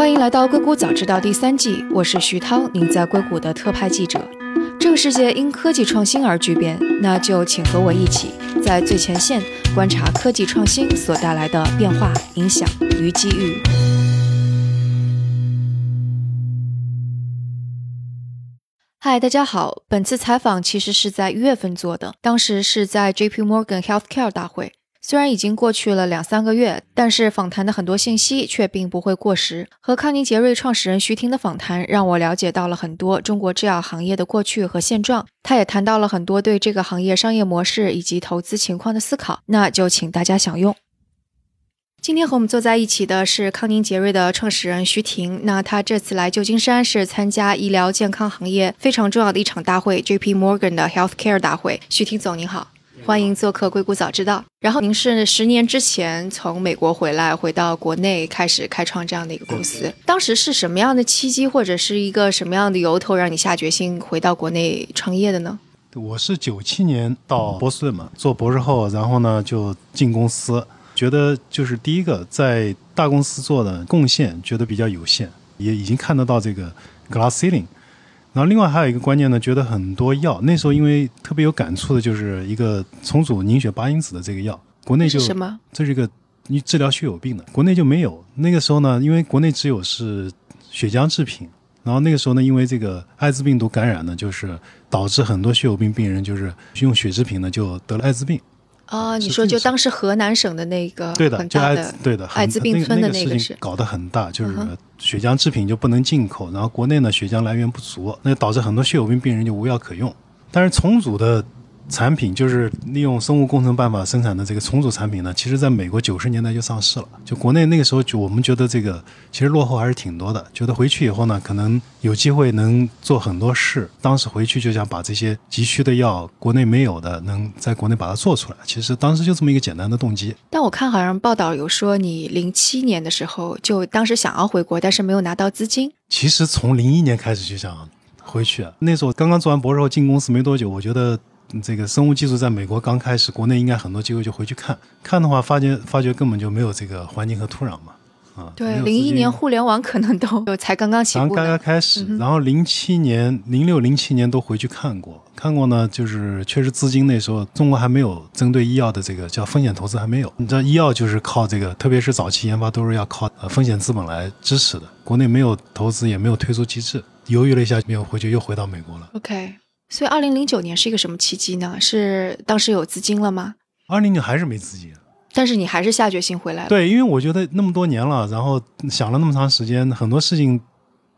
欢迎来到硅谷早知道第三季，我是徐涛，您在硅谷的特派记者。这个世界因科技创新而巨变，那就请和我一起在最前线观察科技创新所带来的变化、影响与机遇。嗨，大家好，本次采访其实是在一月份做的，当时是在 J.P. Morgan Healthcare 大会。虽然已经过去了两三个月，但是访谈的很多信息却并不会过时。和康宁杰瑞创始人徐婷的访谈，让我了解到了很多中国制药行业的过去和现状。他也谈到了很多对这个行业商业模式以及投资情况的思考。那就请大家享用。今天和我们坐在一起的是康宁杰瑞的创始人徐婷。那他这次来旧金山是参加医疗健康行业非常重要的一场大会 ——J.P. Morgan 的 Healthcare 大会。徐婷总，您好。欢迎做客硅谷早知道。然后您是十年之前从美国回来，回到国内开始开创这样的一个公司。当时是什么样的契机，或者是一个什么样的由头，让你下决心回到国内创业的呢？我是九七年到波士顿嘛，做博士后，然后呢就进公司，觉得就是第一个在大公司做的贡献觉得比较有限，也已经看得到这个 glass ceiling。然后另外还有一个观念呢，觉得很多药那时候因为特别有感触的就是一个重组凝血八因子的这个药，国内就什么？这是一个你治疗血友病的，国内就没有。那个时候呢，因为国内只有是血浆制品，然后那个时候呢，因为这个艾滋病毒感染呢，就是导致很多血友病病人就是用血制品呢就得了艾滋病。啊，你说就当时河南省的那个对的，就艾滋对的艾滋病村的那个是搞得很大，就是血浆制品就不能进口，然后国内呢血浆来源不足，那导致很多血友病病人就无药可用。但是重组的。产品就是利用生物工程办法生产的这个重组产品呢，其实在美国九十年代就上市了。就国内那个时候，就我们觉得这个其实落后还是挺多的。觉得回去以后呢，可能有机会能做很多事。当时回去就想把这些急需的药，国内没有的，能在国内把它做出来。其实当时就这么一个简单的动机。但我看好像报道有说，你零七年的时候就当时想要回国，但是没有拿到资金。其实从零一年开始就想回去，那时候刚刚做完博士后进公司没多久，我觉得。这个生物技术在美国刚开始，国内应该很多机构就回去看。看的话，发觉发觉根本就没有这个环境和土壤嘛，啊，对，零一年互联网可能都才刚刚起步，刚刚开始，然后零七年、零六、零七年都回去看过，看过呢，就是确实资金那时候中国还没有针对医药的这个叫风险投资还没有，你知道医药就是靠这个，特别是早期研发都是要靠呃风险资本来支持的，国内没有投资也没有推出机制，犹豫了一下没有回去，又回到美国了。OK。所以，二零零九年是一个什么契机呢？是当时有资金了吗？二零年还是没资金，但是你还是下决心回来了。对，因为我觉得那么多年了，然后想了那么长时间，很多事情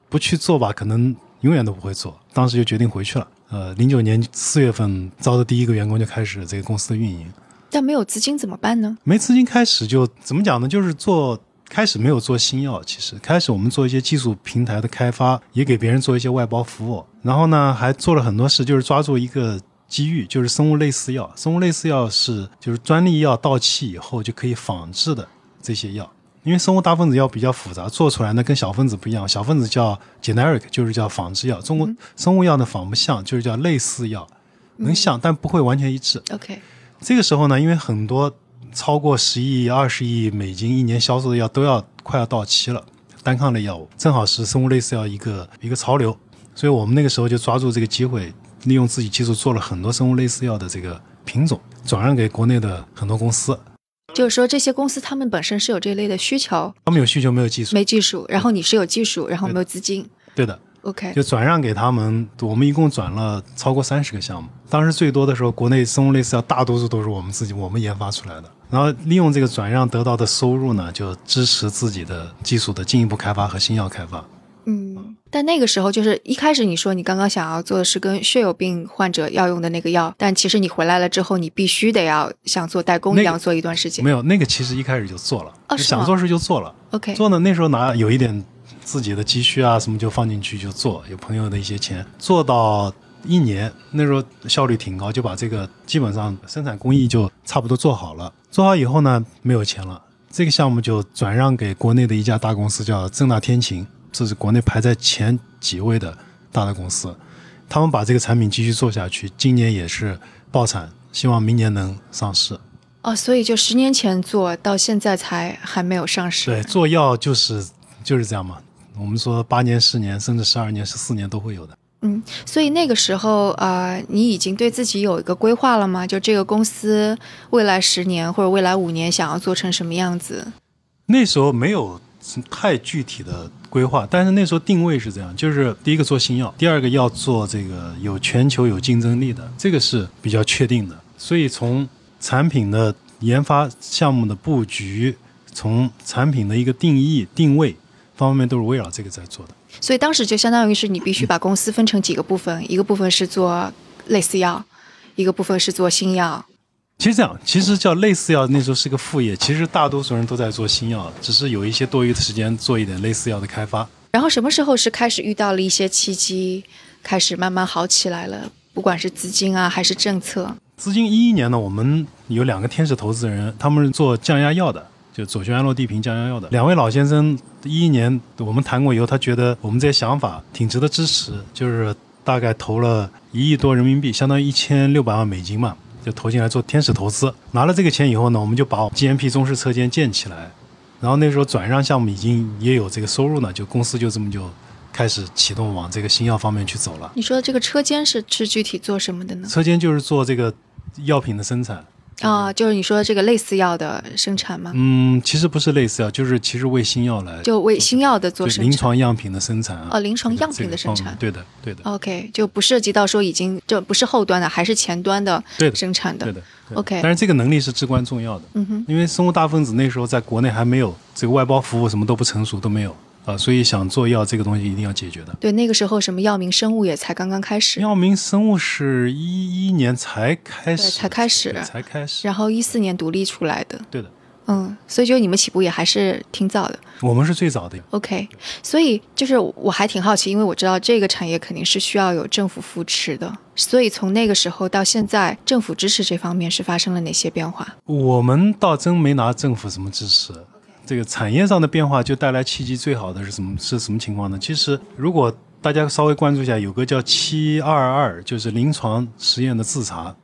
不去做吧，可能永远都不会做。当时就决定回去了。呃，零九年四月份招的第一个员工就开始这个公司的运营。但没有资金怎么办呢？没资金开始就怎么讲呢？就是做。开始没有做新药，其实开始我们做一些技术平台的开发，也给别人做一些外包服务。然后呢，还做了很多事，就是抓住一个机遇，就是生物类似药。生物类似药是就是专利药到期以后就可以仿制的这些药。因为生物大分子药比较复杂，做出来呢跟小分子不一样。小分子叫 generic，就是叫仿制药。中国生物药呢仿不像，就是叫类似药，能像但不会完全一致。OK，这个时候呢，因为很多。超过十亿、二十亿美金一年销售的药都要快要到期了，单抗类药物正好是生物类似药一个一个潮流，所以我们那个时候就抓住这个机会，利用自己技术做了很多生物类似药的这个品种，转让给国内的很多公司。就是说，这些公司他们本身是有这类的需求，他们有需求没有技术，没技术，然后你是有技术，然后没有资金，对的。OK，就转让给他们，我们一共转了超过三十个项目。当时最多的时候，国内生物类似药大多数都是我们自己我们研发出来的。然后利用这个转让得到的收入呢，就支持自己的技术的进一步开发和新药开发。嗯，但那个时候就是一开始你说你刚刚想要做的是跟血友病患者要用的那个药，但其实你回来了之后，你必须得要像做代工一样做一段时间。没有那个，其实一开始就做了，想做事就做了。OK，做呢那时候拿有一点。自己的积蓄啊，什么就放进去就做，有朋友的一些钱，做到一年，那时候效率挺高，就把这个基本上生产工艺就差不多做好了。做好以后呢，没有钱了，这个项目就转让给国内的一家大公司，叫正大天晴，这是国内排在前几位的大的公司。他们把这个产品继续做下去，今年也是爆产，希望明年能上市。哦，所以就十年前做到现在才还没有上市。对，做药就是就是这样嘛。我们说八年、十年，甚至十二年、十四年都会有的。嗯，所以那个时候，呃，你已经对自己有一个规划了吗？就这个公司未来十年或者未来五年想要做成什么样子？那时候没有太具体的规划，但是那时候定位是这样：就是第一个做新药，第二个要做这个有全球有竞争力的，这个是比较确定的。所以从产品的研发项目的布局，从产品的一个定义定位方面都是围绕这个在做的。所以当时就相当于是你必须把公司分成几个部分，一个部分是做类似药，一个部分是做新药。其实这样，其实叫类似药那时候是个副业，其实大多数人都在做新药，只是有一些多余的时间做一点类似药的开发。然后什么时候是开始遇到了一些契机，开始慢慢好起来了？不管是资金啊，还是政策。资金一一年呢，我们有两个天使投资人，他们是做降压药的，就左旋氨洛地平降压药的。两位老先生一一年我们谈过以后，他觉得我们这些想法挺值得支持，就是大概投了一亿多人民币，相当于一千六百万美金嘛，就投进来做天使投资。拿了这个钱以后呢，我们就把 GMP 中式车间建起来，然后那时候转让项目已经也有这个收入呢，就公司就这么就开始启动往这个新药方面去走了。你说的这个车间是是具体做什么的呢？车间就是做这个药品的生产。啊、就是你说的这个类似药的生产吗？嗯，其实不是类似药，就是其实为新药来就为新药的做临生产。床样品的生产啊。哦临床样品的生产对的，对的，OK，就不涉及到说已经就不是后端的，还是前端的生产的。对的。对的 OK 但是这个能力是至关重要的，嗯哼，因为生物大分子那时候在国内还没有这个外包服务，什么都不成熟，都没有啊，所以想做药这个东西一定要解决的。对，那个时候什么药明生物也才刚刚开始，药明生物是一一年才开始，对才开始才开始。然后一四年独立出来的。对的，嗯，所以就你们起步也还是挺早的。我们是最早的。OK，所以就是我还挺好奇，因为我知道这个产业肯定是需要有政府扶持的，所以从那个时候到现在，政府支持这方面是发生了哪些变化？我们倒真没拿政府什么支持。这个产业上的变化就带来契机，最好的是什么？是什么情况呢？其实如果大家稍微关注一下，有个叫七二二，就是临床实验的自查，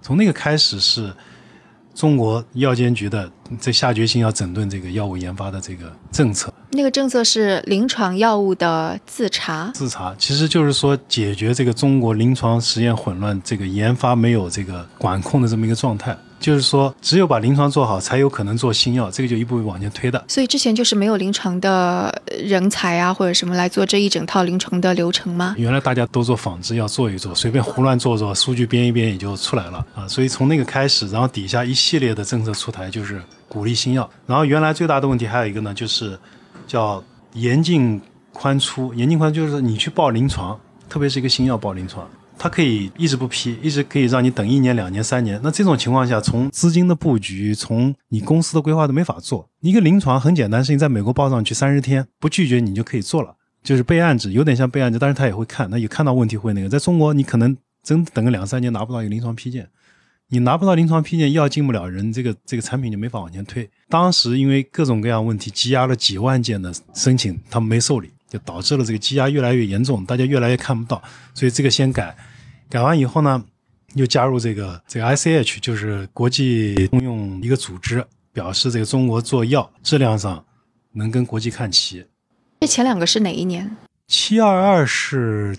从那个开始是中国药监局的在下决心要整顿这个药物研发的这个政策。那个政策是临床药物的自查，自查其实就是说解决这个中国临床实验混乱、这个研发没有这个管控的这么一个状态。就是说，只有把临床做好，才有可能做新药，这个就一步步往前推的。所以之前就是没有临床的人才啊，或者什么来做这一整套临床的流程吗？原来大家都做仿制药，做一做，随便胡乱做做，数据编一编也就出来了啊。所以从那个开始，然后底下一系列的政策出台，就是鼓励新药。然后原来最大的问题还有一个呢，就是叫严进宽出。严进宽出就是你去报临床，特别是一个新药报临床，它可以一直不批，一直可以让你等一年、两年、三年。那这种情况下，从资金的布局，从你公司的规划都没法做。一个临床很简单事情，在美国报上去三十天，不拒绝你就可以做了。就是备案制，有点像备案制，但是他也会看，那有看到问题会那个。在中国，你可能真等个两三年拿不到一个临床批件，你拿不到临床批件，药进不了人，这个这个产品就没法往前推。当时因为各种各样问题，积压了几万件的申请，他没受理，就导致了这个积压越来越严重，大家越来越看不到，所以这个先改，改完以后呢，又加入这个这个 ICH，就是国际通用一个组织，表示这个中国做药质量上能跟国际看齐。这前两个是哪一年？七二二是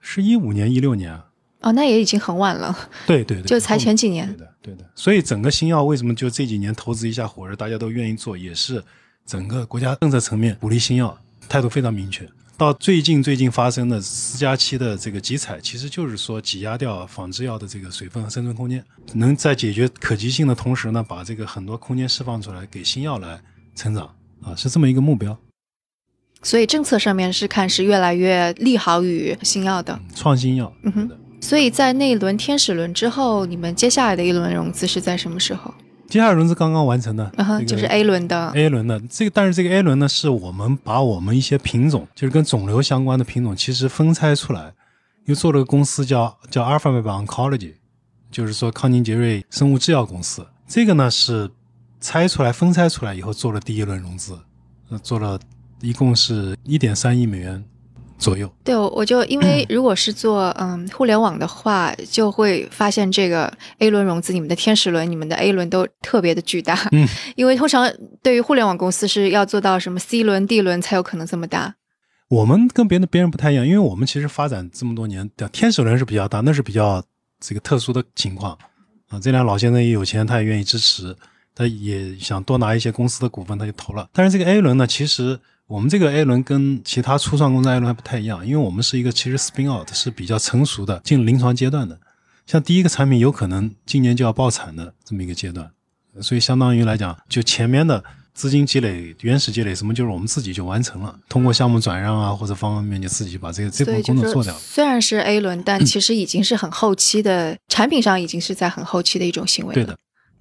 是一五年一六年啊，哦，那也已经很晚了，对对对，就才前几年对的对的。所以整个新药为什么就这几年投资一下火热，大家都愿意做，也是整个国家政策层面鼓励新药，态度非常明确。到最近最近发生的四加七的这个集采，其实就是说挤压掉仿制药的这个水分和生存空间，能在解决可及性的同时呢，把这个很多空间释放出来，给新药来成长啊，是这么一个目标。所以政策上面是看是越来越利好于新药的。创新药，嗯哼所以在那一轮天使轮之后，你们接下来的一轮融资是在什么时候？接下来轮子刚刚完成的，就是 A 轮的。A 轮的这个，但是这个 A 轮呢，是我们把我们一些品种，就是跟肿瘤相关的品种，其实分拆出来，又做了个公司叫叫 Alphabet Oncology，就是说康宁杰瑞生物制药公司。这个呢是拆出来、分拆出来以后做了第一轮融资，呃，做了一共是一点三亿美元左右。对，我我就因为 如果是做嗯互联网的话，就会发现这个 A 轮融资，你们的天使轮、你们的 A 轮都特别的巨大。嗯，因为通常对于互联网公司是要做到什么 C 轮、D 轮才有可能这么大。我们跟别的别人不太一样，因为我们其实发展这么多年，天使轮是比较大，那是比较这个特殊的情况啊。这俩老先生也有钱，他也愿意支持，他也想多拿一些公司的股份，他就投了。但是这个 A 轮呢，其实我们这个 A 轮跟其他初创公司 A 轮还不太一样，因为我们是一个其实 spin out 是比较成熟的，进临床阶段的。像第一个产品有可能今年就要爆产的这么一个阶段，所以相当于来讲，就前面的。资金积累、原始积累，什么就是我们自己就完成了，通过项目转让啊，或者方方面面就自己把这个这部分工作做掉了。虽然是 A 轮，但其实已经是很后期的产品上，已经是在很后期的一种行为了。对的。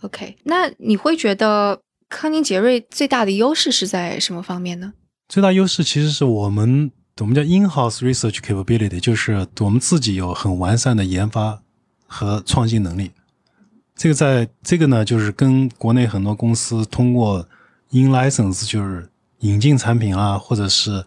OK，那你会觉得康宁杰瑞最大的优势是在什么方面呢？最大优势其实是我们我们叫 in-house research capability，就是我们自己有很完善的研发和创新能力。这个在这个呢，就是跟国内很多公司通过 in license 就是引进产品啊，或者是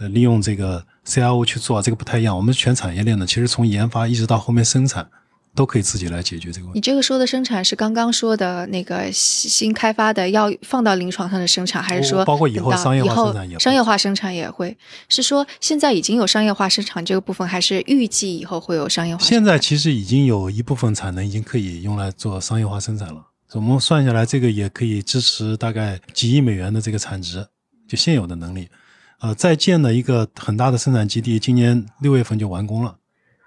呃利用这个 CRO 去做，这个不太一样。我们全产业链的，其实从研发一直到后面生产。都可以自己来解决这个问题。你这个说的生产是刚刚说的那个新开发的要放到临床上的生产，还是说包括以后商业化生产也商业化生产也会？是说现在已经有商业化生产这个部分，还是预计以后会有商业化？现在其实已经有一部分产能已经可以用来做商业化生产了。我们算下来，这个也可以支持大概几亿美元的这个产值，就现有的能力。呃，在建的一个很大的生产基地，今年六月份就完工了。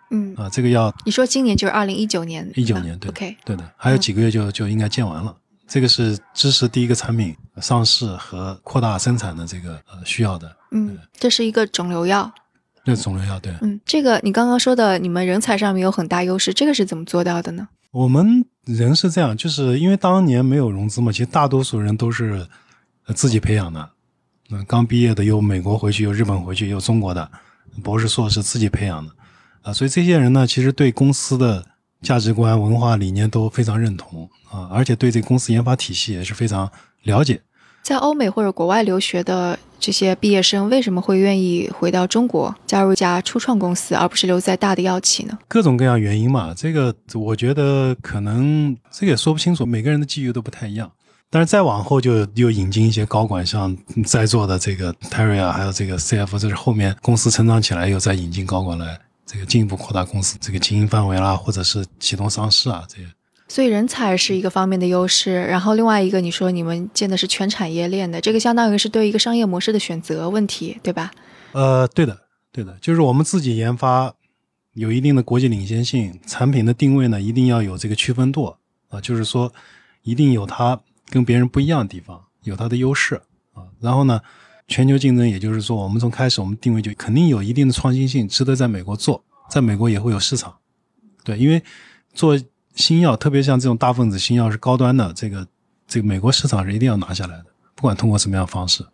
嗯啊，这个要你说今年就是二零一九年，一九年对，OK，对的，还有几个月就就应该建完了。这个是支持第一个产品上市和扩大生产的这个呃需要的。嗯，这是一个肿瘤药，这肿瘤药对。嗯，这个你刚刚说的，你们人才上面有很大优势，这个是怎么做到的呢？我们人是这样，就是因为当年没有融资嘛，其实大多数人都是自己培养的。那刚毕业的有美国回去，有日本回去，有中国的博士硕士自己培养的。啊，所以这些人呢，其实对公司的价值观、文化理念都非常认同啊，而且对这个公司研发体系也是非常了解。在欧美或者国外留学的这些毕业生，为什么会愿意回到中国加入一家初创公司，而不是留在大的药企呢？各种各样原因嘛，这个我觉得可能这个也说不清楚，每个人的机遇都不太一样。但是再往后就又引进一些高管，像在座的这个 Terry 啊，还有这个 CF，这是后面公司成长起来又再引进高管来。这个进一步扩大公司这个经营范围啦，或者是启动上市啊，这些。所以人才是一个方面的优势，然后另外一个，你说你们建的是全产业链的，这个相当于是对一个商业模式的选择问题，对吧？呃，对的，对的，就是我们自己研发有一定的国际领先性，产品的定位呢一定要有这个区分度啊，就是说一定有它跟别人不一样的地方，有它的优势啊，然后呢。全球竞争，也就是说，我们从开始我们定位就肯定有一定的创新性，值得在美国做，在美国也会有市场。对，因为做新药，特别像这种大分子新药是高端的，这个这个美国市场是一定要拿下来的，不管通过什么样方式。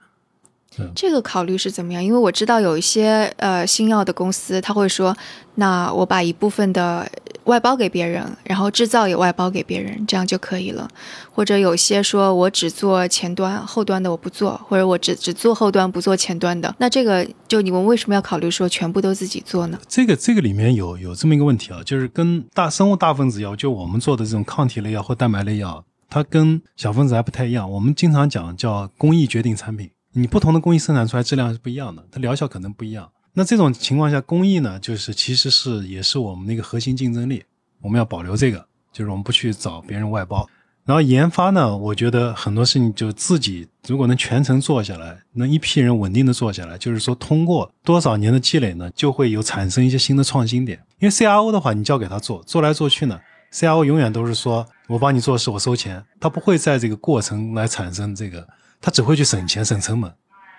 这个考虑是怎么样？因为我知道有一些呃新药的公司，他会说，那我把一部分的外包给别人，然后制造也外包给别人，这样就可以了。或者有些说我只做前端，后端的我不做，或者我只只做后端不做前端的。那这个就你们为什么要考虑说全部都自己做呢？这个这个里面有有这么一个问题啊，就是跟大生物大分子药，就我们做的这种抗体类药或蛋白类药，它跟小分子还不太一样。我们经常讲叫工艺决定产品。你不同的工艺生产出来质量是不一样的，它疗效可能不一样。那这种情况下，工艺呢，就是其实是也是我们那个核心竞争力，我们要保留这个，就是我们不去找别人外包。然后研发呢，我觉得很多事情就自己如果能全程做下来，能一批人稳定的做下来，就是说通过多少年的积累呢，就会有产生一些新的创新点。因为 CRO 的话，你交给他做，做来做去呢，CRO 永远都是说我帮你做事，我收钱，他不会在这个过程来产生这个。他只会去省钱、省成本，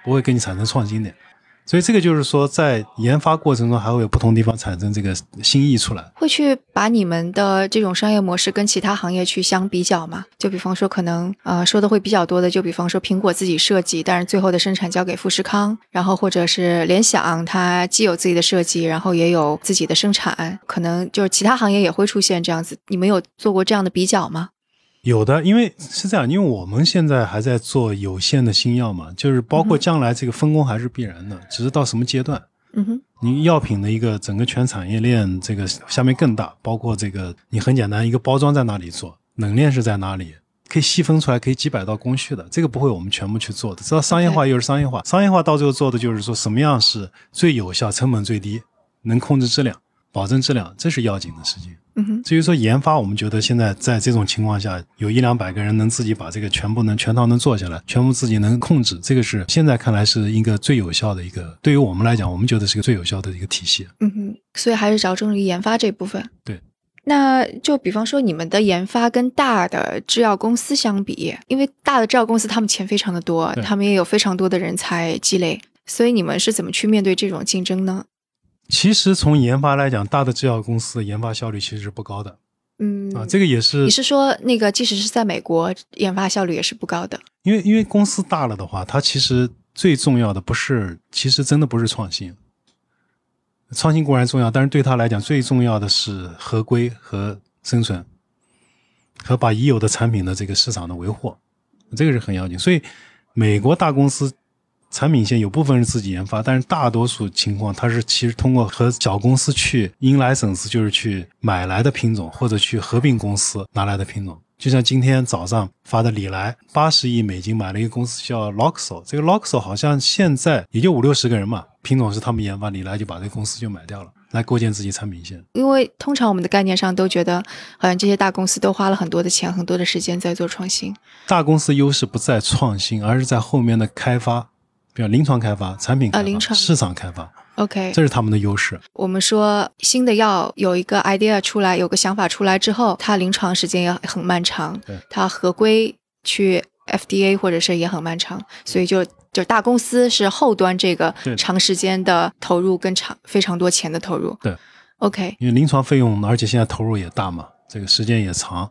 不会给你产生创新点。所以这个就是说，在研发过程中还会有不同地方产生这个新意出来。会去把你们的这种商业模式跟其他行业去相比较吗？就比方说，可能呃说的会比较多的，就比方说苹果自己设计，但是最后的生产交给富士康，然后或者是联想，它既有自己的设计，然后也有自己的生产，可能就是其他行业也会出现这样子。你们有做过这样的比较吗？有的，因为是这样，因为我们现在还在做有限的新药嘛，就是包括将来这个分工还是必然的，只是到什么阶段。嗯哼，你药品的一个整个全产业链，这个下面更大，包括这个你很简单，一个包装在哪里做，冷链是在哪里，可以细分出来，可以几百道工序的，这个不会我们全部去做的。知道商业化又是商业化，商业化到最后做的就是说什么样是最有效、成本最低、能控制质量、保证质量，这是要紧的事情。嗯哼，至于说研发，我们觉得现在在这种情况下，有一两百个人能自己把这个全部能全套能做下来，全部自己能控制，这个是现在看来是一个最有效的一个，对于我们来讲，我们觉得是个最有效的一个体系。嗯哼，所以还是着重于研发这部分。对。那就比方说，你们的研发跟大的制药公司相比，因为大的制药公司他们钱非常的多，他们也有非常多的人才积累，所以你们是怎么去面对这种竞争呢？其实从研发来讲，大的制药公司的研发效率其实是不高的。嗯啊，这个也是。你是说那个即使是在美国，研发效率也是不高的？因为因为公司大了的话，它其实最重要的不是，其实真的不是创新。创新固然重要，但是对他来讲，最重要的是合规和生存，和把已有的产品的这个市场的维护，这个是很要紧。所以，美国大公司产品线有部分是自己研发，但是大多数情况，它是其实通过和小公司去 in license，就是去买来的品种，或者去合并公司拿来的品种。就像今天早上发的李来，八十亿美金买了一个公司叫 Loxo，这个 Loxo 好像现在也就五六十个人嘛，品种是他们研发，李来就把这个公司就买掉了，来构建自己产品线。因为通常我们的概念上都觉得，好像这些大公司都花了很多的钱、很多的时间在做创新。大公司优势不在创新，而是在后面的开发，比如临床开发、产品开发、市场开发。OK，这是他们的优势。我们说新的药有一个 idea 出来，有个想法出来之后，它临床时间也很漫长，它合规去 FDA 或者是也很漫长，所以就就大公司是后端这个长时间的投入跟长非常多钱的投入。对，OK，因为临床费用，而且现在投入也大嘛，这个时间也长，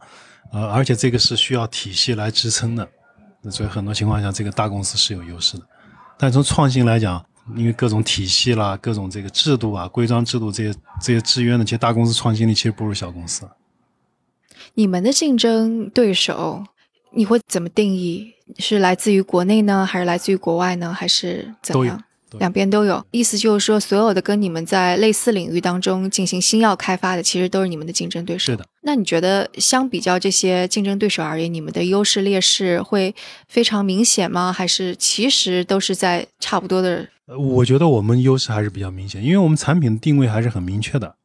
呃，而且这个是需要体系来支撑的，所以很多情况下这个大公司是有优势的。但从创新来讲，因为各种体系啦、各种这个制度啊、规章制度这些这些制约呢，其实大公司创新力其实不如小公司。你们的竞争对手，你会怎么定义？是来自于国内呢，还是来自于国外呢，还是怎样？两边都有。意思就是说，所有的跟你们在类似领域当中进行新药开发的，其实都是你们的竞争对手。是的。那你觉得，相比较这些竞争对手而言，你们的优势劣势会非常明显吗？还是其实都是在差不多的？我觉得我们优势还是比较明显，因为我们产品的定位还是很明确的。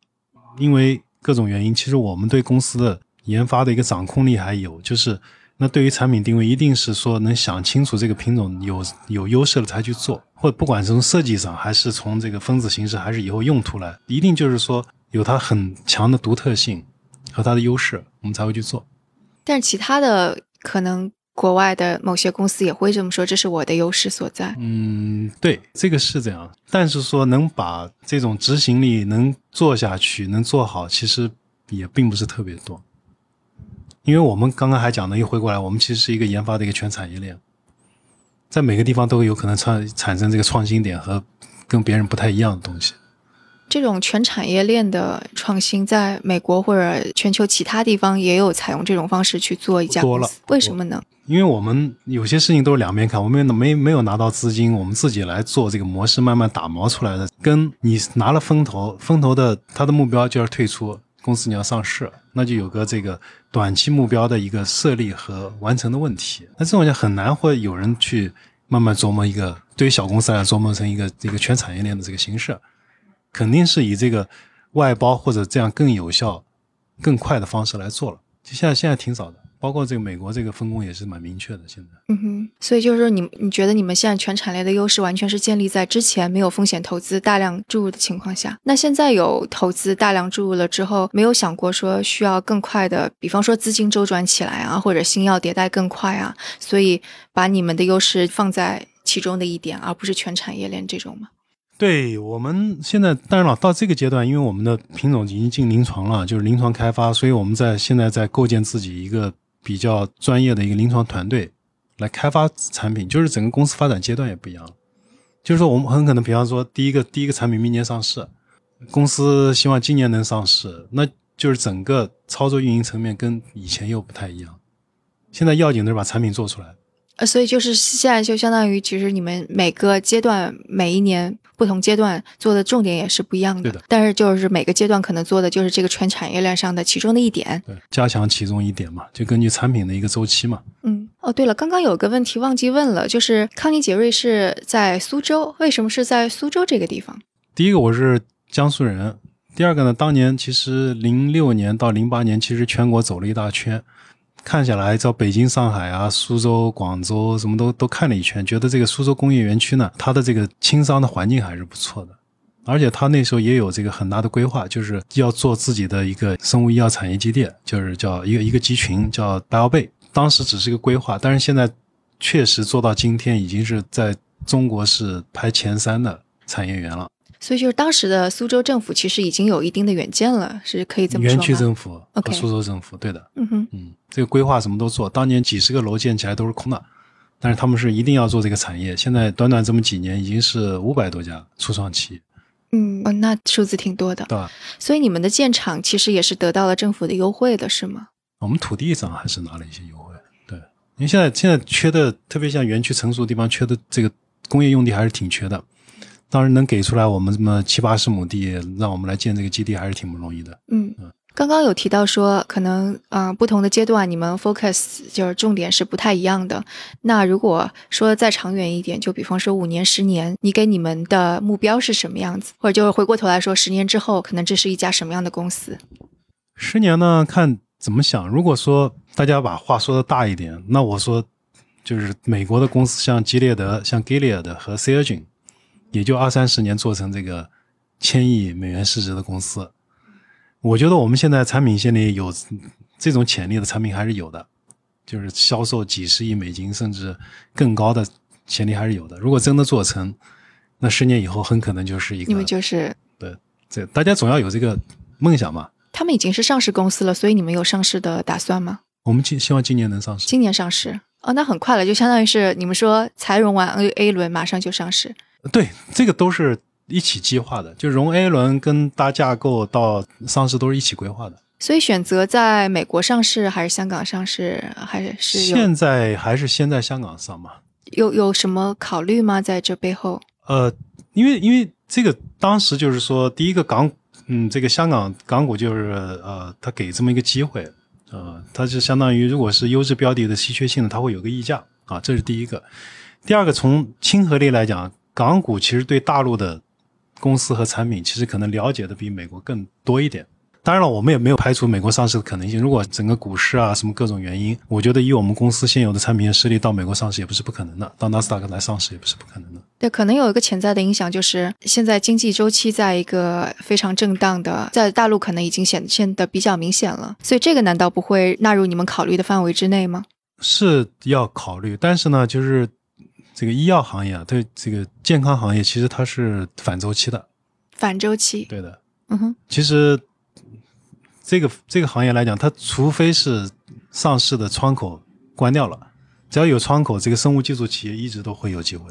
因为各种原因，其实我们对公司的研发的一个掌控力还有，就是那对于产品定位，一定是说能想清楚这个品种有有优势了才去做，或者不管是从设计上，还是从这个分子形式，还是以后用途来，一定就是说有它很强的独特性和它的优势，我们才会去做。但是其他的可能。国外的某些公司也会这么说，这是我的优势所在。嗯，对，这个是这样。但是说能把这种执行力能做下去、能做好，其实也并不是特别多。因为我们刚刚还讲的，又回过来，我们其实是一个研发的一个全产业链，在每个地方都有可能产产生这个创新点和跟别人不太一样的东西。这种全产业链的创新，在美国或者全球其他地方也有采用这种方式去做一家公司，为什么呢？因为我们有些事情都是两面看，我们没没有拿到资金，我们自己来做这个模式，慢慢打磨出来的。跟你拿了风投，风投的他的目标就是退出公司，你要上市，那就有个这个短期目标的一个设立和完成的问题。那这种就很难会有人去慢慢琢磨一个，对于小公司来琢磨成一个一个全产业链的这个形式。肯定是以这个外包或者这样更有效、更快的方式来做了。就现在现在挺早的，包括这个美国这个分工也是蛮明确的。现在，嗯哼，所以就是说，你你觉得你们现在全产业链的优势完全是建立在之前没有风险投资、大量注入的情况下。那现在有投资大量注入了之后，没有想过说需要更快的，比方说资金周转起来啊，或者新药迭代更快啊，所以把你们的优势放在其中的一点，而不是全产业链这种吗？对我们现在当然了，到这个阶段，因为我们的品种已经进临床了，就是临床开发，所以我们在现在在构建自己一个比较专业的一个临床团队来开发产品，就是整个公司发展阶段也不一样了。就是说，我们很可能，比方说，第一个第一个产品明年上市，公司希望今年能上市，那就是整个操作运营层面跟以前又不太一样。现在要紧的是把产品做出来。呃，所以就是现在就相当于，其实你们每个阶段、每一年不同阶段做的重点也是不一样的。对的但是就是每个阶段可能做的就是这个全产业链上的其中的一点。对，加强其中一点嘛，就根据产品的一个周期嘛。嗯，哦，对了，刚刚有个问题忘记问了，就是康尼杰瑞是在苏州，为什么是在苏州这个地方？第一个我是江苏人，第二个呢，当年其实零六年到零八年，其实全国走了一大圈，看下来，到北京、上海啊、苏州、广州什么都都看了一圈，觉得这个苏州工业园区呢，它的这个轻商的环境还是不错的，而且它那时候也有这个很大的规划，就是要做自己的一个生物医药产业基地，就是叫一个一个集群叫 BioBay，当时只是一个规划，但是现在确实做到今天，已经是在中国是排前三的产业园了。所以就是当时的苏州政府其实已经有一定的远见了，是可以这么说园？区政府和苏州政府，对的，嗯哼，嗯，这个规划什么都做，当年几十个楼建起来都是空的，但是他们是一定要做这个产业，现在短短这么几年，已经是五百多家初创企业，嗯，哦，那数字挺多的。对吧？所以你们的建厂其实也是得到了政府的优惠的，是吗？我们土地上还是拿了一些优惠，对，因为现在现在缺的，特别像园区成熟的地方，缺的这个工业用地还是挺缺的。当然能给出来我们这么七八十亩地，让我们来建这个基地，还是挺不容易的。嗯，刚刚有提到说，可能啊、呃不同的阶段你们 focus 就是重点是不太一样的。那如果说再长远一点，就比方说五年、十年，你给你们的目标是什么样子？或者就是回过头来说，十年之后，可能这是一家什么样的公司？十年呢，看怎么想。如果说大家把话说的大一点，那我说就是美国的公司，像吉列德、像 Gilead 和 c e r g i n 也就二三十年做成这个千亿美元市值的公司。我觉得我们现在产品线里有这种潜力的产品还是有的，就是销售几十亿美金甚至更高的潜力还是有的。如果真的做成，那十年以后很可能就是一个你们就是对这大家总要有这个梦想嘛。他们已经是上市公司了，所以你们有上市的打算吗？我们今希望今年能上市。今年上市哦，那很快了，就相当于是你们说才融完 A A 轮，马上就上市。对，这个都是一起计划的，就融 A 轮跟搭架构到上市都是一起规划的。所以选择在美国上市还是香港上市，还是有现在还是先在香港上嘛？有有什么考虑吗？在这背后？呃，因为因为这个当时就是说，第一个港，嗯，这个香港港股就是呃，它给这么一个机会，呃，它就相当于如果是优质标的的稀缺性的，它会有个溢价啊，这是第一个。第二个，从亲和力来讲，港股其实对大陆的公司和产品，其实可能了解的比美国更多一点。当然了，我们也没有排除美国上市的可能性。如果整个股市啊什么各种原因，我觉得以我们公司现有的产品的实力，到美国上市也不是不可能的，到纳斯达克来上市也不是不可能的。对，可能有一个潜在的影响，就是现在经济周期在一个非常震荡的，在大陆可能已经显现的比较明显了，所以这个难道不会纳入你们考虑的范围之内吗？是要考虑，但是呢，就是这个医药行业啊，对这个健康行业，其实它是反周期的。反周期，对的，嗯哼，其实这个这个行业来讲，它除非是上市的窗口关掉了，只要有窗口，这个生物技术企业一直都会有机会。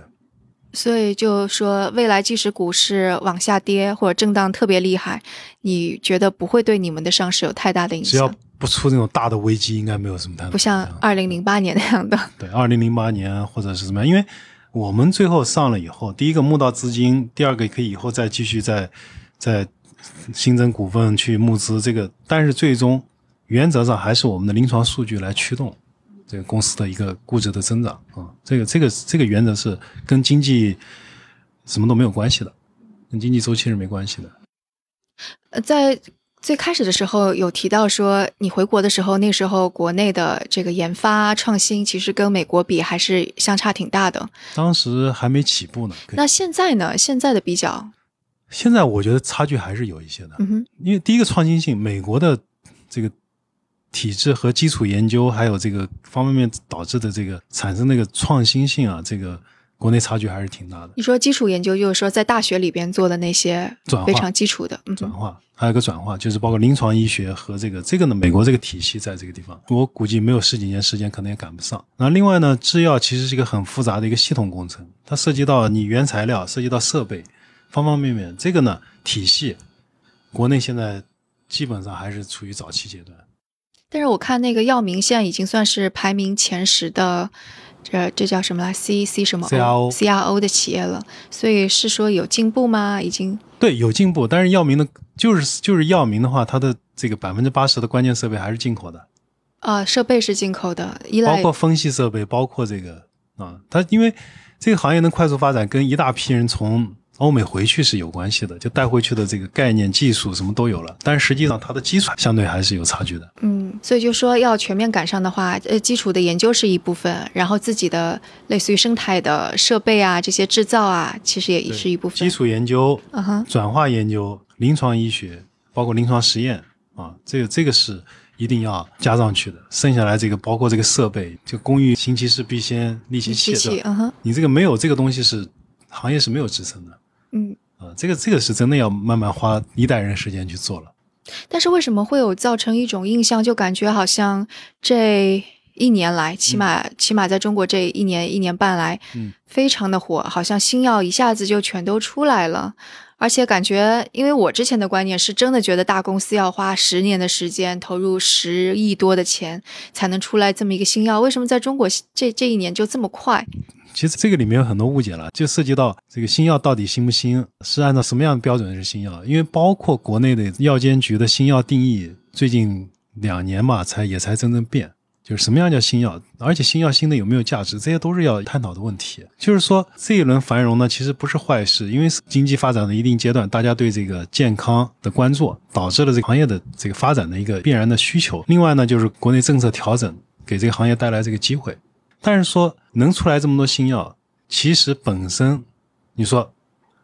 所以就说未来即使股市往下跌或者震荡特别厉害，你觉得不会对你们的上市有太大的影只要响？不出那种大的危机，应该没有什么太大不像二零零八年那样的。对，二零零八年或者是什么样？因为我们最后上了以后，第一个募到资金，第二个可以以后再继续再再新增股份去募资，这个但是最终原则上还是我们的临床数据来驱动这个公司的一个估值的增长啊、这个这个这个原则是跟经济什么都没有关系的，跟经济周期是没关系的。呃，在最开始的时候有提到说，你回国的时候，那时候国内的这个研发创新其实跟美国比还是相差挺大的。当时还没起步呢，那现在呢？现在的比较，现在我觉得差距还是有一些的。嗯哼，因为第一个创新性，美国的这个体制和基础研究，还有这个方方面面导致的这个产生那个创新性啊，这个国内差距还是挺大的。你说基础研究，就是说在大学里边做的那些转化非常基础的，嗯，转化还有一个转化，就是包括临床医学和这个这个呢，美国这个体系在这个地方，我估计没有十几年时间，可能也赶不上。那另外呢，制药其实是一个很复杂的一个系统工程，它涉及到你原材料，涉及到设备，方方面面。这个呢，体系国内现在基本上还是处于早期阶段。但是我看那个药明现在已经算是排名前十的这这叫什么来？C C 什么 CRO C R O 的企业了，所以是说有进步吗？已经对，有进步，但是药明的，就是就是药明的话，它的这个百分之八十的关键设备还是进口的，啊、设备是进口的，依赖包括分析设备，包括这个啊，它因为这个行业能快速发展，跟一大批人从欧美回去是有关系的，就带回去的这个概念、技术什么都有了，但是实际上它的基础相对还是有差距的。嗯，所以就说要全面赶上的话，呃，基础的研究是一部分，然后自己的类似于生态的设备啊，这些制造啊，其实也是一部分。基础研究、嗯哼，转化研究、临床医学，包括临床实验啊，这个这个是一定要加上去的。剩下来这个包括这个设备，就工欲行其事必先利其器，嗯哼，你这个没有这个东西是行业是没有支撑的嗯。啊。这个这个是真的要慢慢花一代人时间去做了。但是为什么会有造成一种印象，就感觉好像这一年来，起码、起码在中国这一年一年半来，嗯，非常的火，好像新药一下子就全都出来了。而且感觉，因为我之前的观念是真的觉得大公司要花十年的时间，投入十亿多的钱才能出来这么一个新药，为什么在中国这这一年就这么快？其实这个里面有很多误解了，就涉及到这个新药到底新不新，是按照什么样的标准是新药？因为包括国内的药监局的新药定义，最近两年嘛才也才真正变，就是什么样叫新药，而且新药新的有没有价值，这些都是要探讨的问题。就是说这一轮繁荣呢，其实不是坏事，因为经济发展的一定阶段，大家对这个健康的关注，导致了这个行业的这个发展的一个必然的需求。另外呢，就是国内政策调整给这个行业带来这个机会。但是说能出来这么多新药，其实本身，你说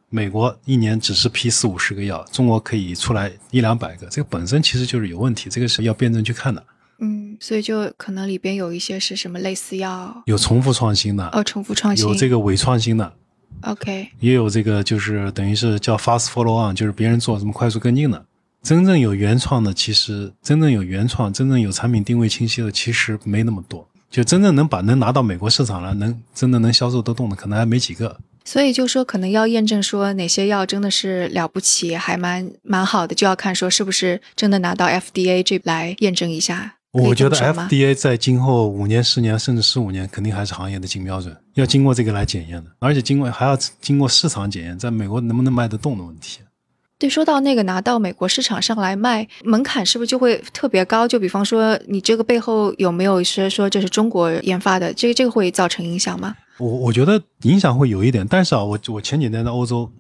美国一年只是批四五十个药，中国可以出来一两百个，这个本身其实就是有问题，这个是要辩证去看的。嗯，所以就可能里边有一些是什么类似药有重复创新的，哦，重复创新，有这个伪创新的，OK，也有这个就是等于是叫 fast follow on，就是别人做什么快速跟进的。真正有原创的，其实真正有原创、真正有产品定位清晰的，其实没那么多。就真正能把能拿到美国市场了，能真的能销售得动的，可能还没几个。所以就说可能要验证说哪些药真的是了不起，还蛮蛮好的，就要看说是不是真的拿到 FDA 这来验证一下。我觉得 FDA 在今后五年、十年甚至十五年，肯定还是行业的金标准，要经过这个来检验的，而且经过还要经过市场检验，在美国能不能卖得动的问题。对，说到那个拿到美国市场上来卖，门槛是不是就会特别高？就比方说，你这个背后有没有说说这是中国研发的？这个这个会造成影响吗？我我觉得影响会有一点，但是啊，我我前几年在欧洲，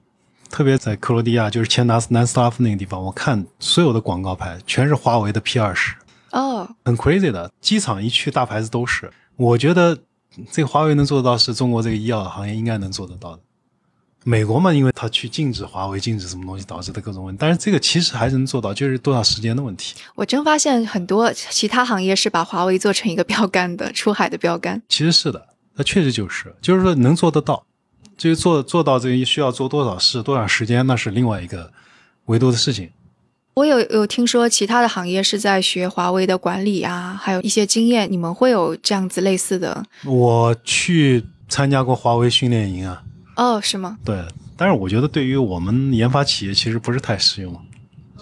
特别在克罗地亚，就是前南南斯拉夫那个地方，我看所有的广告牌全是华为的 P 二十，哦，很 crazy 的。机场一去，大牌子都是。我觉得这个华为能做得到，是中国这个医药行业应该能做得到的。美国嘛，因为它去禁止华为、禁止什么东西导致的各种问题，但是这个其实还是能做到，就是多少时间的问题。我真发现很多其他行业是把华为做成一个标杆的，出海的标杆。其实是的，那确实就是，就是说能做得到，至于做做到这个需要做多少事、多少时间，那是另外一个维度的事情。我有有听说其他的行业是在学华为的管理啊，还有一些经验，你们会有这样子类似的？我去参加过华为训练营啊，哦，是吗？对，但是我觉得对于我们研发企业其实不是太适用，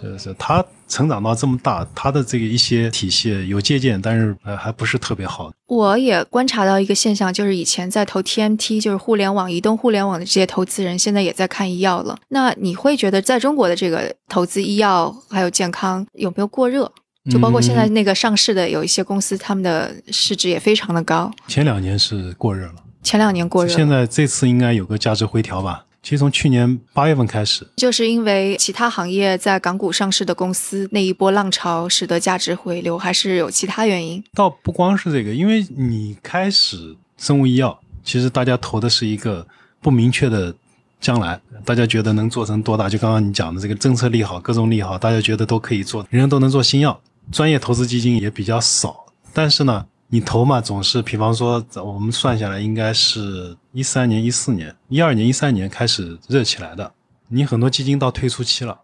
就是它成长到这么大，它的这个一些体系有借鉴，但是呃还不是特别好。我也观察到一个现象，就是以前在投 TMT，就是互联网、移动互联网的这些投资人，现在也在看医药了。那你会觉得在中国的这个投资医药还有健康有没有过热？就包括现在那个上市的有一些公司，他们的市值也非常的高，前两年是过热了，前两年过热。现在这次应该有个价值回调吧。其实从去年八月份开始，就是因为其他行业在港股上市的公司那一波浪潮，使得价值回流，还是有其他原因？倒不光是这个，因为你开始生物医药，其实大家投的是一个不明确的将来，大家觉得能做成多大？就刚刚你讲的这个政策利好，各种利好，大家觉得都可以做，人人都能做新药，专业投资基金也比较少。但是呢，你投嘛，总是比方说我们算下来，应该是一三年、一四年、一二年、一三年开始热起来的，你很多基金到退出期了。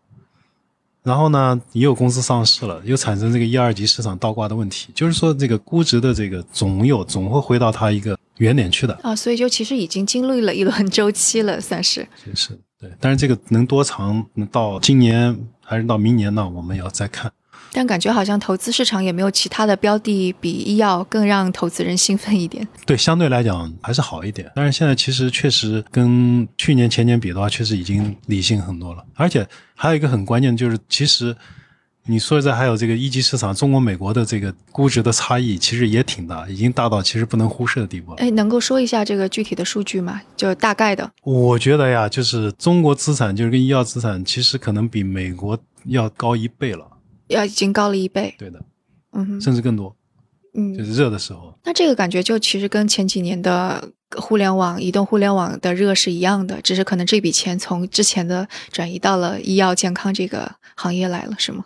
然后呢，也有公司上市了，又产生这个一二级市场倒挂的问题，就是说这个估值的这个总有总会回到它一个原点去的，啊，所以就其实已经经历了一轮周期了，算是。是对。但是这个能多长，能到今年还是到明年呢？我们要再看。但感觉好像投资市场也没有其他的标的比医药更让投资人兴奋一点。对，相对来讲还是好一点。但是现在其实确实跟去年前年比的话，确实已经理性很多了。而且还有一个很关键就是，其实你说在还有这个一级市场，中国美国的这个估值的差异其实也挺大，已经大到其实不能忽视的地步了。哎，能够说一下这个具体的数据吗？就大概的。我觉得呀，就是中国资产就是跟医药资产，其实可能比美国要高一倍了。要已经高了一倍，对的，嗯，甚至更多，嗯，就是热的时候。那这个感觉就其实跟前几年的互联网、移动互联网的热是一样的，只是可能这笔钱从之前的转移到了医药健康这个行业来了，是吗？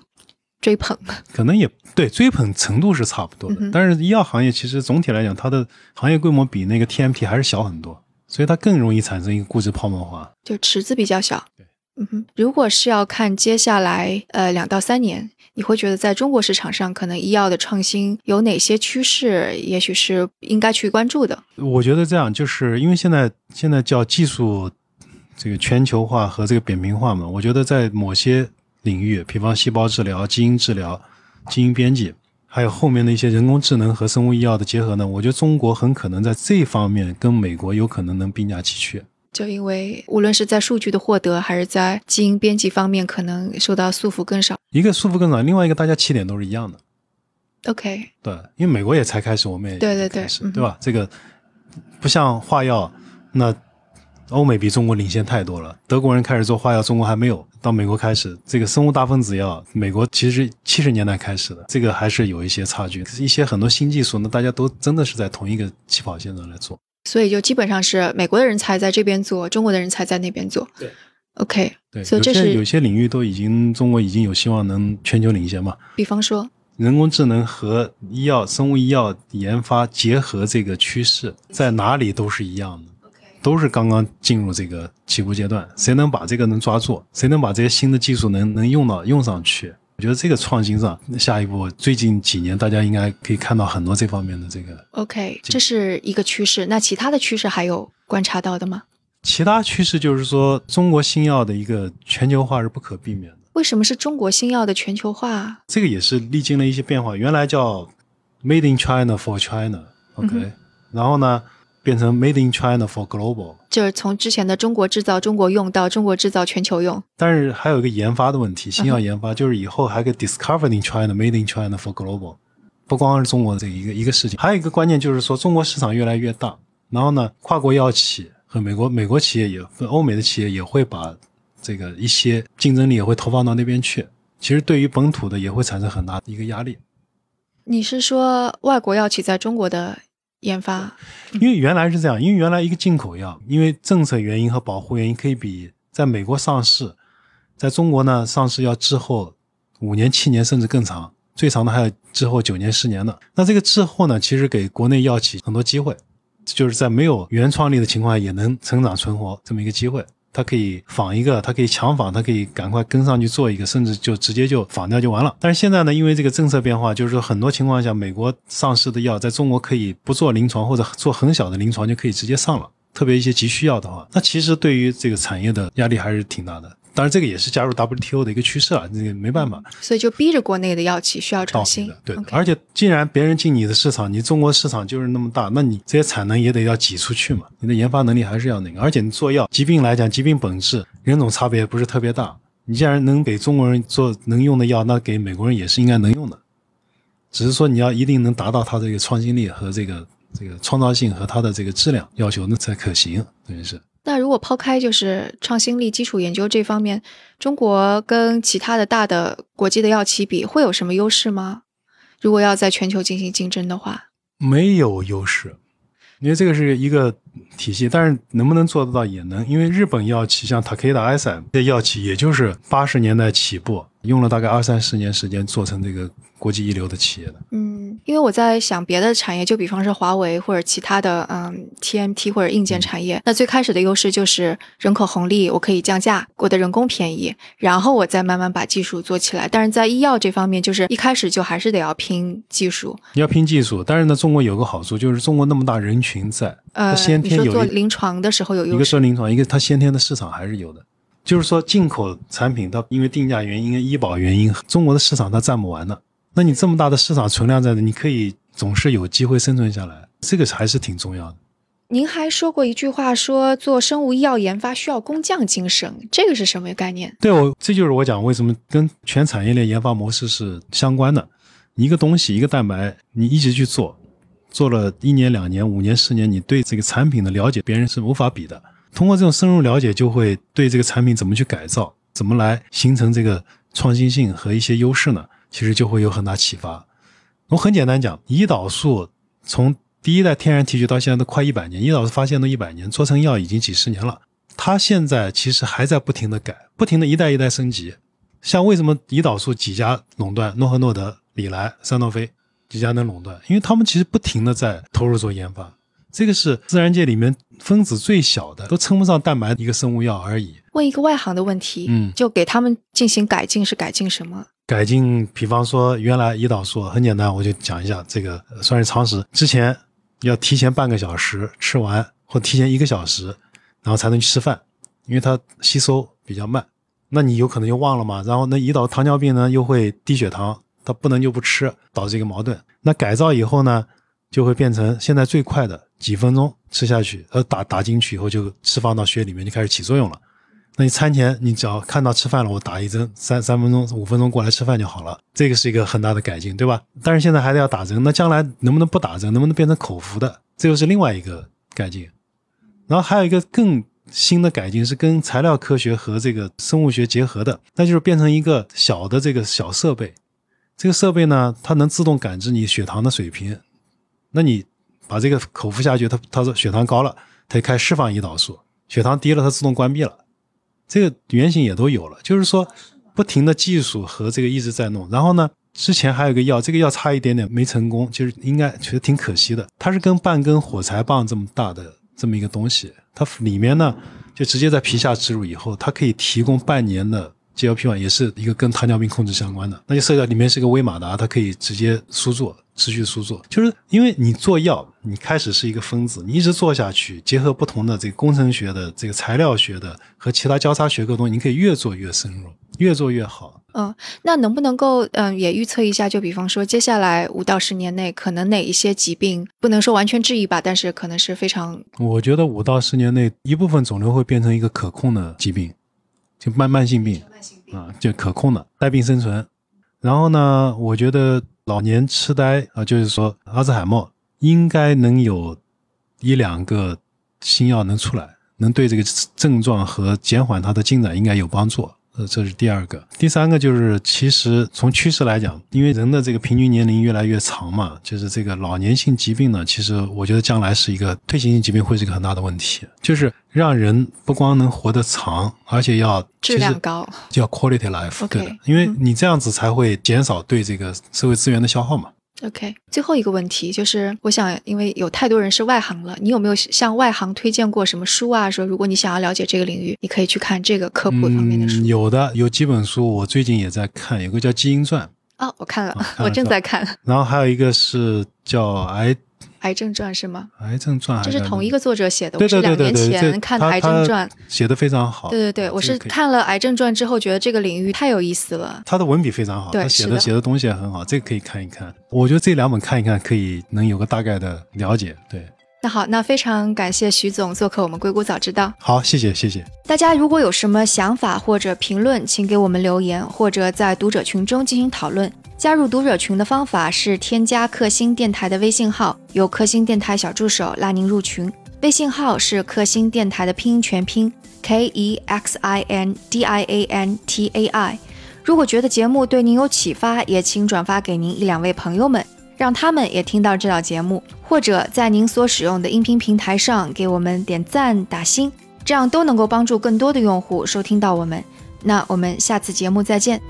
追捧？可能也对，追捧程度是差不多的。但是医药行业其实总体来讲，它的行业规模比那个 TMT 还是小很多，所以它更容易产生一个估值泡沫化，就池子比较小。对，如果是要看接下来呃两到三年。你会觉得在中国市场上，可能医药的创新有哪些趋势？也许是应该去关注的。我觉得这样，就是因为现在现在叫技术这个全球化和这个扁平化嘛。我觉得在某些领域，比方细胞治疗、基因治疗、基因编辑，还有后面的一些人工智能和生物医药的结合呢，我觉得中国很可能在这方面跟美国有可能能并驾齐驱。就因为无论是在数据的获得，还是在基因编辑方面，可能受到束缚更少。一个束缚更少，另外一个大家起点都是一样的。OK，对，因为美国也才开始，我们也对对对，对吧？这个不像化药，那欧美比中国领先太多了。德国人开始做化药，中国还没有；到美国开始，这个生物大分子药，美国其实七十年代开始的，这个还是有一些差距。一些很多新技术那，大家都真的是在同一个起跑线上来做。所以就基本上是美国的人才在这边做，中国的人才在那边做。对，OK，对，所以这是有些领域都已经中国已经有希望能全球领先嘛。比方说，人工智能和医药、生物医药研发结合这个趋势，在哪里都是一样的，都是刚刚进入这个起步阶段。谁能把这个能抓住，谁能把这些新的技术能能用到用上去？我觉得这个创新上，下一步最近几年大家应该可以看到很多这方面的这个。OK，这是一个趋势。那其他的趋势还有观察到的吗？其他趋势就是说，中国新药的一个全球化是不可避免的。为什么是中国新药的全球化？这个也是历经了一些变化。原来叫 Made in China for China，OK，然后呢？变成 Made in China for Global，就是从之前的中国制造、中国用到中国制造、全球用。但是还有一个研发的问题，新药研发就是以后还可以 Discovered in China, Made in China for Global，不光是中国的这一个一个事情。还有一个关键就是说，中国市场越来越大，然后呢，跨国药企和美国美国企业也欧美的企业也会把这个一些竞争力也会投放到那边去。其实对于本土的也会产生很大的一个压力。你是说外国药企在中国的？研发，因为原来是这样，因为原来一个进口药，因为政策原因和保护原因，可以比在美国上市，在中国呢上市要滞后五年、七年甚至更长，最长的还有滞后九年、十年的。那这个滞后呢，其实给国内药企很多机会，就是在没有原创力的情况下也能成长存活这么一个机会。它可以仿一个，它可以强仿，它可以赶快跟上去做一个，甚至就直接就仿掉就完了。但是现在呢，因为这个政策变化，就是说很多情况下，美国上市的药在中国可以不做临床或者做很小的临床就可以直接上了，特别一些急需药的话，那其实对于这个产业的压力还是挺大的。当然，这个也是加入 WTO 的一个趋势啊，这个没办法。所以就逼着国内的药企需要创新。对，而且既然别人进你的市场，你中国市场就是那么大，那你这些产能也得要挤出去嘛。你的研发能力还是要那个。而且你做药，疾病来讲，疾病本质人种差别不是特别大。你既然能给中国人做能用的药，那给美国人也是应该能用的。只是说你要一定能达到它这个创新力和这个这个创造性和它的这个质量要求，那才可行，等于是。那如果抛开就是创新力、基础研究这方面，中国跟其他的大的国际的药企比，会有什么优势吗？如果要在全球进行竞争的话，没有优势，因为这个是一个体系，但是能不能做得到也能，因为日本药企像 Takeda、SM 这药企，也就是八十年代起步，用了大概二三十年时间做成这个。国际一流的企业的，嗯，因为我在想别的产业，就比方说华为或者其他的，嗯，TMT 或者硬件产业，那最开始的优势就是人口红利，我可以降价，我的人工便宜，然后我再慢慢把技术做起来。但是在医药这方面，就是一开始就还是得要拼技术，你要拼技术。但是呢，中国有个好处，就是中国那么大人群在，呃，先天有做临床的时候有优势，一个做临床，一个它先天的市场还是有的。就是说进口产品它因为定价原因、医保原因，中国的市场它占不完的。那你这么大的市场存量在这，你可以总是有机会生存下来，这个还是挺重要的。您还说过一句话，说做生物医药研发需要工匠精神，这个是什么概念？对我，这就是我讲为什么跟全产业链研发模式是相关的。一个东西，一个蛋白，你一直去做，做了一年、两年、五年、十年，你对这个产品的了解，别人是无法比的。通过这种深入了解，就会对这个产品怎么去改造，怎么来形成这个创新性和一些优势呢？其实就会有很大启发。我很简单讲，胰岛素从第一代天然提取到现在都快一百年，胰岛素发现都一百年，做成药已经几十年了。它现在其实还在不停的改，不停的一代一代升级。像为什么胰岛素几家垄断，诺和诺德、礼来、赛诺菲几家能垄断？因为他们其实不停的在投入做研发。这个是自然界里面分子最小的，都称不上蛋白一个生物药而已。问一个外行的问题，嗯，就给他们进行改进是改进什么？改进，比方说原来胰岛素很简单，我就讲一下这个算是常识。之前要提前半个小时吃完，或提前一个小时，然后才能去吃饭，因为它吸收比较慢。那你有可能就忘了嘛？然后那胰岛糖尿病呢又会低血糖，它不能就不吃，导致一个矛盾。那改造以后呢，就会变成现在最快的几分钟吃下去，呃打打进去以后就释放到血里面就开始起作用了。那你餐前你只要看到吃饭了，我打一针，三三分钟、五分钟过来吃饭就好了，这个是一个很大的改进，对吧？但是现在还得要打针，那将来能不能不打针，能不能变成口服的，这又是另外一个改进。然后还有一个更新的改进是跟材料科学和这个生物学结合的，那就是变成一个小的这个小设备，这个设备呢，它能自动感知你血糖的水平，那你把这个口服下去，它它说血糖高了，它就开始释放胰岛素，血糖低了，它自动关闭了。这个原型也都有了，就是说不停的技术和这个一直在弄。然后呢，之前还有一个药，这个药差一点点没成功，就是应该其实挺可惜的。它是跟半根火柴棒这么大的这么一个东西，它里面呢就直接在皮下植入以后，它可以提供半年的 GLP-1，也是一个跟糖尿病控制相关的。那就涉及到里面是个微马达，它可以直接输注。持续输做，就是因为你做药，你开始是一个分子，你一直做下去，结合不同的这个工程学的、这个材料学的和其他交叉学科东西，你可以越做越深入，越做越好。嗯，那能不能够嗯也预测一下？就比方说，接下来五到十年内，可能哪一些疾病不能说完全治愈吧，但是可能是非常……我觉得五到十年内，一部分肿瘤会变成一个可控的疾病，就慢慢性病，慢性病啊，就可控的带病生存。然后呢，我觉得。老年痴呆啊，就是说阿兹海默应该能有一两个新药能出来，能对这个症状和减缓它的进展应该有帮助。呃，这是第二个。第三个就是，其实从趋势来讲，因为人的这个平均年龄越来越长嘛，就是这个老年性疾病呢，其实我觉得将来是一个退行性疾病会是一个很大的问题，就是让人不光能活得长，而且要质量高，叫 quality life。对，因为你这样子才会减少对这个社会资源的消耗嘛。OK，最后一个问题就是，我想，因为有太多人是外行了，你有没有向外行推荐过什么书啊？说如果你想要了解这个领域，你可以去看这个科普方面的书。有的，有几本书，我最近也在看，有个叫《基因传》哦，我看了，我正在看。然后还有一个是叫《癌》。癌症传是吗？癌症传，这是同一个作者写的。对对对对对，两年前看的癌症传，写的非常好。对对对，我是看了癌症传之后，觉得这个领域太有意思了。他的文笔非常好，他写的写的东西也很好，这个可以看一看。我觉得这两本看一看，可以能有个大概的了解。对。那好，那非常感谢徐总做客我们硅谷早知道。好，谢谢谢谢。大家如果有什么想法或者评论，请给我们留言，或者在读者群中进行讨论。加入读者群的方法是添加克星电台的微信号，由克星电台小助手拉您入群。微信号是克星电台的拼音全拼 K E X I N D I A N T A I。如果觉得节目对您有启发，也请转发给您一两位朋友们。让他们也听到这档节目，或者在您所使用的音频平台上给我们点赞打星，这样都能够帮助更多的用户收听到我们。那我们下次节目再见。